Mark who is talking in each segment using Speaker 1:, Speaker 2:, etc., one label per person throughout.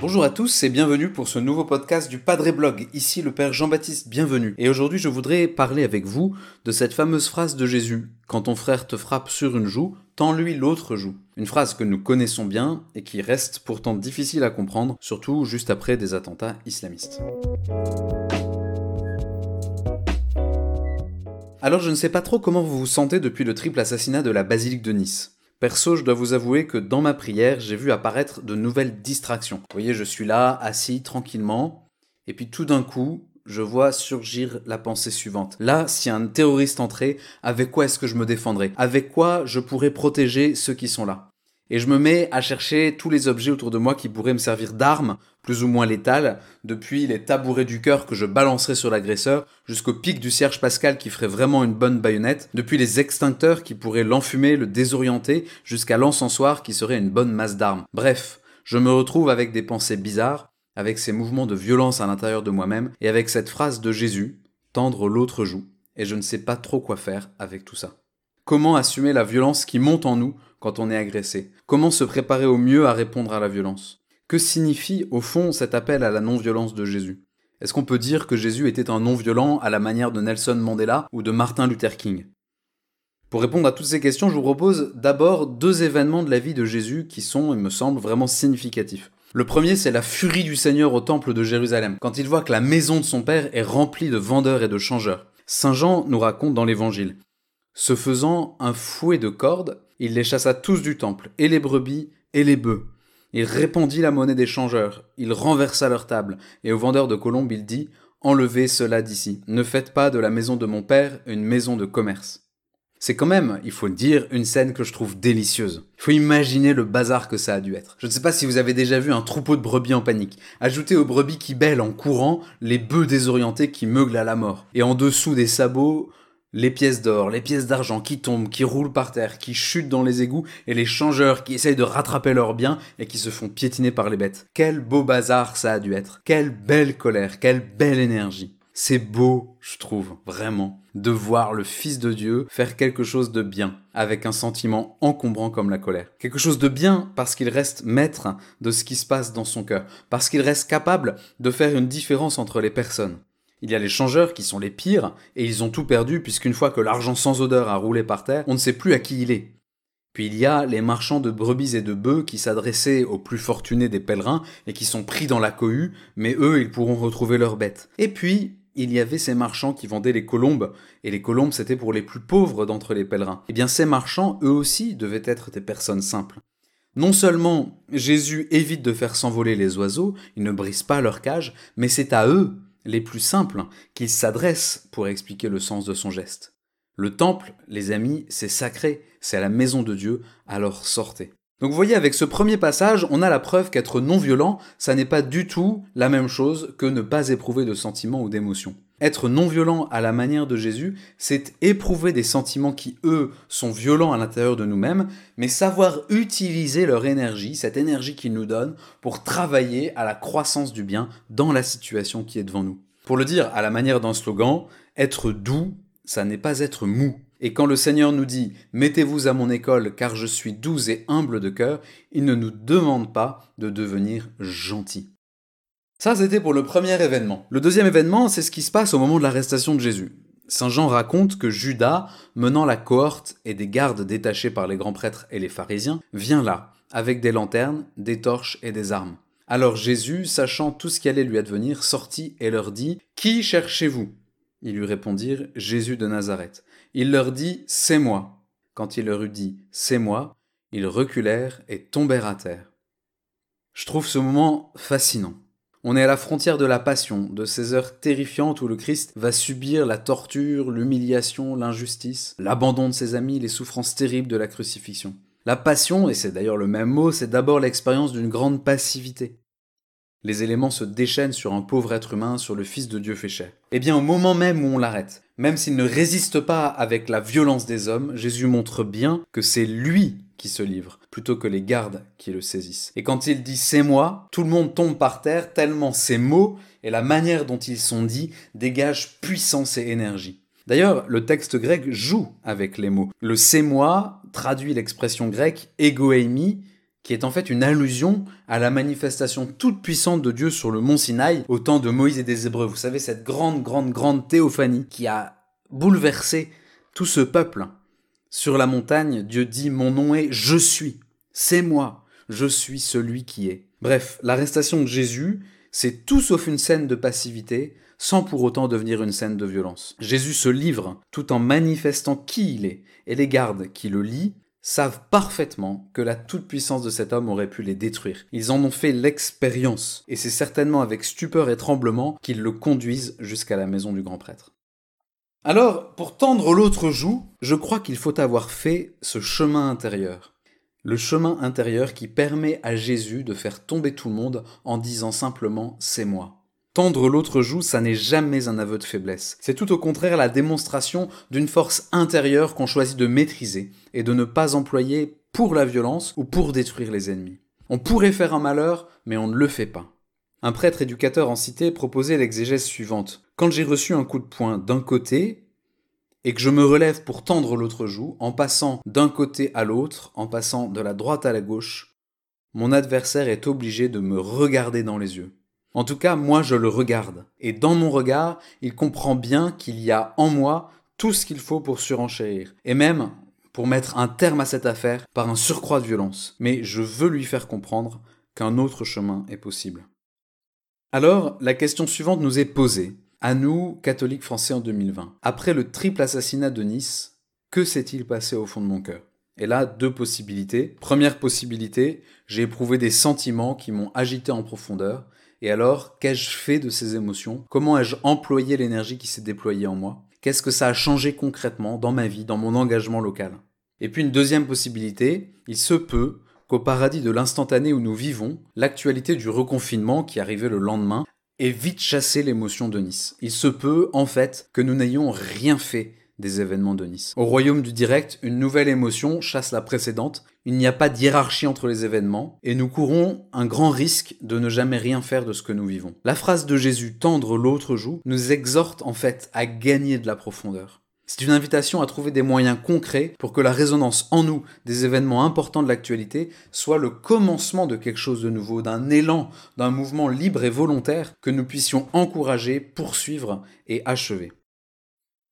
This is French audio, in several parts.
Speaker 1: Bonjour à tous et bienvenue pour ce nouveau podcast du Padre Blog. Ici le Père Jean-Baptiste, bienvenue. Et aujourd'hui je voudrais parler avec vous de cette fameuse phrase de Jésus Quand ton frère te frappe sur une joue, tends-lui l'autre joue. Une phrase que nous connaissons bien et qui reste pourtant difficile à comprendre, surtout juste après des attentats islamistes. Alors je ne sais pas trop comment vous vous sentez depuis le triple assassinat de la basilique de Nice. Perso, je dois vous avouer que dans ma prière, j'ai vu apparaître de nouvelles distractions. Vous voyez, je suis là, assis tranquillement, et puis tout d'un coup, je vois surgir la pensée suivante. Là, si un terroriste entrait, avec quoi est-ce que je me défendrais? Avec quoi je pourrais protéger ceux qui sont là? Et je me mets à chercher tous les objets autour de moi qui pourraient me servir d'armes, plus ou moins létales, depuis les tabourets du cœur que je balancerais sur l'agresseur, jusqu'au pic du cierge pascal qui ferait vraiment une bonne baïonnette, depuis les extincteurs qui pourraient l'enfumer, le désorienter, jusqu'à l'encensoir qui serait une bonne masse d'armes. Bref, je me retrouve avec des pensées bizarres, avec ces mouvements de violence à l'intérieur de moi-même, et avec cette phrase de Jésus, tendre l'autre joue, et je ne sais pas trop quoi faire avec tout ça. Comment assumer la violence qui monte en nous quand on est agressé Comment se préparer au mieux à répondre à la violence? Que signifie au fond cet appel à la non-violence de Jésus? Est-ce qu'on peut dire que Jésus était un non-violent à la manière de Nelson Mandela ou de Martin Luther King? Pour répondre à toutes ces questions, je vous propose d'abord deux événements de la vie de Jésus qui sont, il me semble, vraiment significatifs. Le premier, c'est la furie du Seigneur au temple de Jérusalem, quand il voit que la maison de son Père est remplie de vendeurs et de changeurs. Saint Jean nous raconte dans l'Évangile. Se faisant un fouet de cordes, il les chassa tous du temple, et les brebis, et les bœufs. Il répandit la monnaie des changeurs, il renversa leur table, et aux vendeurs de colombes il dit Enlevez cela d'ici, ne faites pas de la maison de mon père une maison de commerce. C'est quand même, il faut le dire, une scène que je trouve délicieuse. Il faut imaginer le bazar que ça a dû être. Je ne sais pas si vous avez déjà vu un troupeau de brebis en panique. Ajoutez aux brebis qui bêlent en courant les bœufs désorientés qui meuglent à la mort. Et en dessous des sabots, les pièces d'or, les pièces d'argent qui tombent, qui roulent par terre, qui chutent dans les égouts, et les changeurs qui essayent de rattraper leurs biens et qui se font piétiner par les bêtes. Quel beau bazar ça a dû être. Quelle belle colère, quelle belle énergie. C'est beau, je trouve, vraiment, de voir le Fils de Dieu faire quelque chose de bien, avec un sentiment encombrant comme la colère. Quelque chose de bien parce qu'il reste maître de ce qui se passe dans son cœur, parce qu'il reste capable de faire une différence entre les personnes. Il y a les changeurs qui sont les pires, et ils ont tout perdu puisqu'une fois que l'argent sans odeur a roulé par terre, on ne sait plus à qui il est. Puis il y a les marchands de brebis et de bœufs qui s'adressaient aux plus fortunés des pèlerins et qui sont pris dans la cohue, mais eux ils pourront retrouver leurs bêtes. Et puis il y avait ces marchands qui vendaient les colombes, et les colombes c'était pour les plus pauvres d'entre les pèlerins. Eh bien ces marchands, eux aussi, devaient être des personnes simples. Non seulement Jésus évite de faire s'envoler les oiseaux, il ne brise pas leur cage, mais c'est à eux les plus simples qu'il s'adresse pour expliquer le sens de son geste. Le temple, les amis, c'est sacré, c'est la maison de Dieu, alors sortez. Donc vous voyez, avec ce premier passage, on a la preuve qu'être non violent, ça n'est pas du tout la même chose que ne pas éprouver de sentiments ou d'émotions. Être non violent à la manière de Jésus, c'est éprouver des sentiments qui, eux, sont violents à l'intérieur de nous-mêmes, mais savoir utiliser leur énergie, cette énergie qu'ils nous donnent, pour travailler à la croissance du bien dans la situation qui est devant nous. Pour le dire à la manière d'un slogan, être doux, ça n'est pas être mou. Et quand le Seigneur nous dit Mettez-vous à mon école car je suis doux et humble de cœur, il ne nous demande pas de devenir gentil. Ça, c'était pour le premier événement. Le deuxième événement, c'est ce qui se passe au moment de l'arrestation de Jésus. Saint Jean raconte que Judas, menant la cohorte et des gardes détachés par les grands prêtres et les pharisiens, vient là, avec des lanternes, des torches et des armes. Alors Jésus, sachant tout ce qui allait lui advenir, sortit et leur dit Qui cherchez-vous? Ils lui répondirent Jésus de Nazareth. Il leur dit C'est moi. Quand il leur eut dit C'est moi, ils reculèrent et tombèrent à terre. Je trouve ce moment fascinant. On est à la frontière de la passion, de ces heures terrifiantes où le Christ va subir la torture, l'humiliation, l'injustice, l'abandon de ses amis, les souffrances terribles de la crucifixion. La passion, et c'est d'ailleurs le même mot, c'est d'abord l'expérience d'une grande passivité. Les éléments se déchaînent sur un pauvre être humain, sur le Fils de Dieu fait chair. Eh bien, au moment même où on l'arrête, même s'il ne résiste pas avec la violence des hommes, Jésus montre bien que c'est lui qui se livre, plutôt que les gardes qui le saisissent. Et quand il dit c'est moi, tout le monde tombe par terre tellement ces mots et la manière dont ils sont dits dégagent puissance et énergie. D'ailleurs, le texte grec joue avec les mots. Le c'est moi traduit l'expression grecque egoémie, qui est en fait une allusion à la manifestation toute puissante de Dieu sur le mont Sinaï au temps de Moïse et des Hébreux. Vous savez, cette grande, grande, grande théophanie qui a bouleversé tout ce peuple. Sur la montagne, Dieu dit Mon nom est Je suis. C'est moi. Je suis celui qui est. Bref, l'arrestation de Jésus, c'est tout sauf une scène de passivité, sans pour autant devenir une scène de violence. Jésus se livre tout en manifestant qui il est, et les gardes qui le lient savent parfaitement que la toute-puissance de cet homme aurait pu les détruire. Ils en ont fait l'expérience, et c'est certainement avec stupeur et tremblement qu'ils le conduisent jusqu'à la maison du grand prêtre. Alors, pour tendre l'autre joue, je crois qu'il faut avoir fait ce chemin intérieur. Le chemin intérieur qui permet à Jésus de faire tomber tout le monde en disant simplement c'est moi. Tendre l'autre joue, ça n'est jamais un aveu de faiblesse. C'est tout au contraire la démonstration d'une force intérieure qu'on choisit de maîtriser et de ne pas employer pour la violence ou pour détruire les ennemis. On pourrait faire un malheur, mais on ne le fait pas. Un prêtre éducateur en cité proposait l'exégèse suivante. Quand j'ai reçu un coup de poing d'un côté, et que je me relève pour tendre l'autre joue, en passant d'un côté à l'autre, en passant de la droite à la gauche, mon adversaire est obligé de me regarder dans les yeux. En tout cas, moi je le regarde. Et dans mon regard, il comprend bien qu'il y a en moi tout ce qu'il faut pour surenchérir. Et même pour mettre un terme à cette affaire par un surcroît de violence. Mais je veux lui faire comprendre qu'un autre chemin est possible. Alors, la question suivante nous est posée, à nous, catholiques français en 2020. Après le triple assassinat de Nice, que s'est-il passé au fond de mon cœur? Et là, deux possibilités. Première possibilité, j'ai éprouvé des sentiments qui m'ont agité en profondeur, et alors, qu'ai-je fait de ces émotions? Comment ai-je employé l'énergie qui s'est déployée en moi? Qu'est-ce que ça a changé concrètement dans ma vie, dans mon engagement local? Et puis une deuxième possibilité, il se peut qu'au paradis de l'instantané où nous vivons, l'actualité du reconfinement qui arrivait le lendemain ait vite chassé l'émotion de Nice. Il se peut, en fait, que nous n'ayons rien fait des événements de Nice. Au royaume du direct, une nouvelle émotion chasse la précédente, il n'y a pas de hiérarchie entre les événements, et nous courons un grand risque de ne jamais rien faire de ce que nous vivons. La phrase de Jésus tendre l'autre joue nous exhorte en fait à gagner de la profondeur. C'est une invitation à trouver des moyens concrets pour que la résonance en nous des événements importants de l'actualité soit le commencement de quelque chose de nouveau, d'un élan, d'un mouvement libre et volontaire que nous puissions encourager, poursuivre et achever.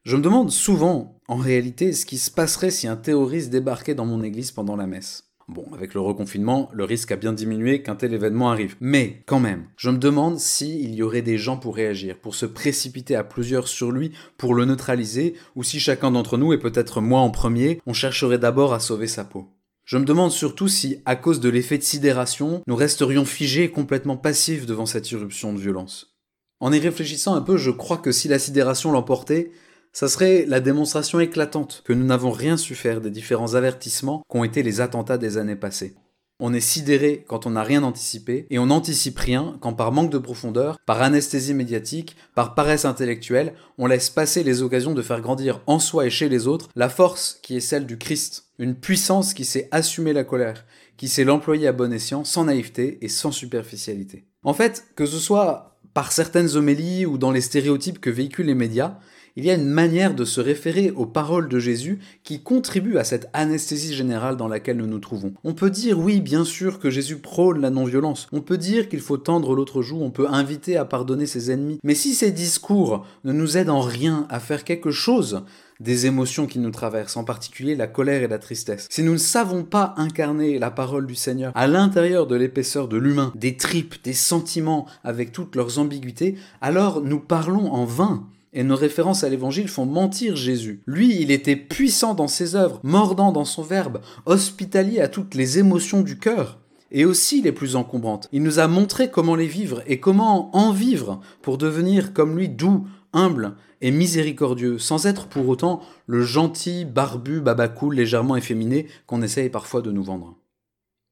Speaker 1: Je me demande souvent, en réalité, ce qui se passerait si un terroriste débarquait dans mon église pendant la messe. Bon, avec le reconfinement, le risque a bien diminué qu'un tel événement arrive. Mais, quand même, je me demande s'il y aurait des gens pour réagir, pour se précipiter à plusieurs sur lui, pour le neutraliser, ou si chacun d'entre nous, et peut-être moi en premier, on chercherait d'abord à sauver sa peau. Je me demande surtout si, à cause de l'effet de sidération, nous resterions figés complètement passifs devant cette irruption de violence. En y réfléchissant un peu, je crois que si la sidération l'emportait, ça serait la démonstration éclatante que nous n'avons rien su faire des différents avertissements qu'ont été les attentats des années passées. On est sidéré quand on n'a rien anticipé, et on n'anticipe rien quand par manque de profondeur, par anesthésie médiatique, par paresse intellectuelle, on laisse passer les occasions de faire grandir en soi et chez les autres la force qui est celle du Christ, une puissance qui sait assumer la colère, qui sait l'employer à bon escient, sans naïveté et sans superficialité. En fait, que ce soit par certaines homélies ou dans les stéréotypes que véhiculent les médias, il y a une manière de se référer aux paroles de Jésus qui contribue à cette anesthésie générale dans laquelle nous nous trouvons. On peut dire oui, bien sûr, que Jésus prône la non-violence. On peut dire qu'il faut tendre l'autre joue, on peut inviter à pardonner ses ennemis. Mais si ces discours ne nous aident en rien à faire quelque chose des émotions qui nous traversent, en particulier la colère et la tristesse. Si nous ne savons pas incarner la parole du Seigneur à l'intérieur de l'épaisseur de l'humain, des tripes, des sentiments, avec toutes leurs ambiguïtés, alors nous parlons en vain et nos références à l'évangile font mentir Jésus. Lui, il était puissant dans ses œuvres, mordant dans son verbe, hospitalier à toutes les émotions du cœur et aussi les plus encombrantes. Il nous a montré comment les vivre et comment en vivre pour devenir comme lui doux, humble et miséricordieux, sans être pour autant le gentil, barbu, babacool, légèrement efféminé qu'on essaye parfois de nous vendre.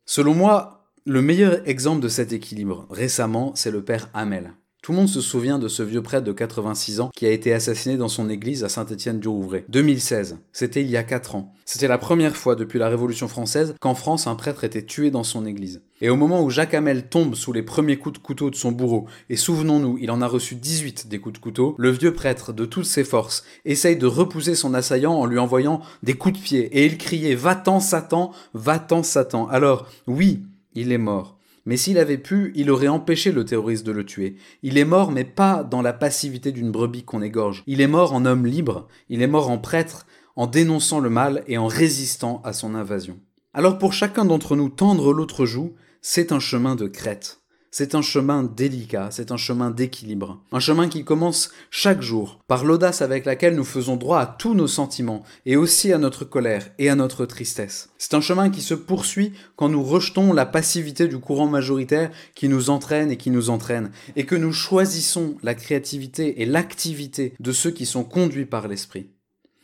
Speaker 1: Selon moi, le meilleur exemple de cet équilibre, récemment, c'est le père Hamel. Tout le monde se souvient de ce vieux prêtre de 86 ans qui a été assassiné dans son église à Saint-Étienne-du-Rouvray. 2016. C'était il y a 4 ans. C'était la première fois depuis la Révolution française qu'en France un prêtre était tué dans son église. Et au moment où Jacques Hamel tombe sous les premiers coups de couteau de son bourreau, et souvenons-nous, il en a reçu 18 des coups de couteau, le vieux prêtre, de toutes ses forces, essaye de repousser son assaillant en lui envoyant des coups de pied, et il criait Va-t'en Satan, va-t'en Satan. Alors, oui, il est mort. Mais s'il avait pu, il aurait empêché le terroriste de le tuer. Il est mort, mais pas dans la passivité d'une brebis qu'on égorge. Il est mort en homme libre, il est mort en prêtre, en dénonçant le mal et en résistant à son invasion. Alors pour chacun d'entre nous, tendre l'autre joue, c'est un chemin de crête. C'est un chemin délicat, c'est un chemin d'équilibre. Un chemin qui commence chaque jour par l'audace avec laquelle nous faisons droit à tous nos sentiments et aussi à notre colère et à notre tristesse. C'est un chemin qui se poursuit quand nous rejetons la passivité du courant majoritaire qui nous entraîne et qui nous entraîne et que nous choisissons la créativité et l'activité de ceux qui sont conduits par l'esprit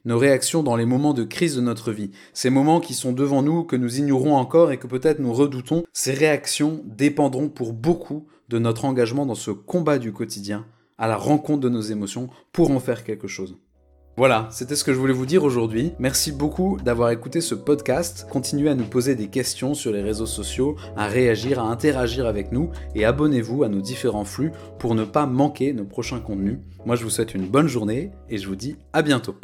Speaker 1: nos réactions dans les moments de crise de notre vie, ces moments qui sont devant nous, que nous ignorons encore et que peut-être nous redoutons, ces réactions dépendront pour beaucoup de notre engagement dans ce combat du quotidien, à la rencontre de nos émotions, pour en faire quelque chose. Voilà, c'était ce que je voulais vous dire aujourd'hui. Merci beaucoup d'avoir écouté ce podcast. Continuez à nous poser des questions sur les réseaux sociaux, à réagir, à interagir avec nous et abonnez-vous à nos différents flux pour ne pas manquer nos prochains contenus. Moi je vous souhaite une bonne journée et je vous dis à bientôt.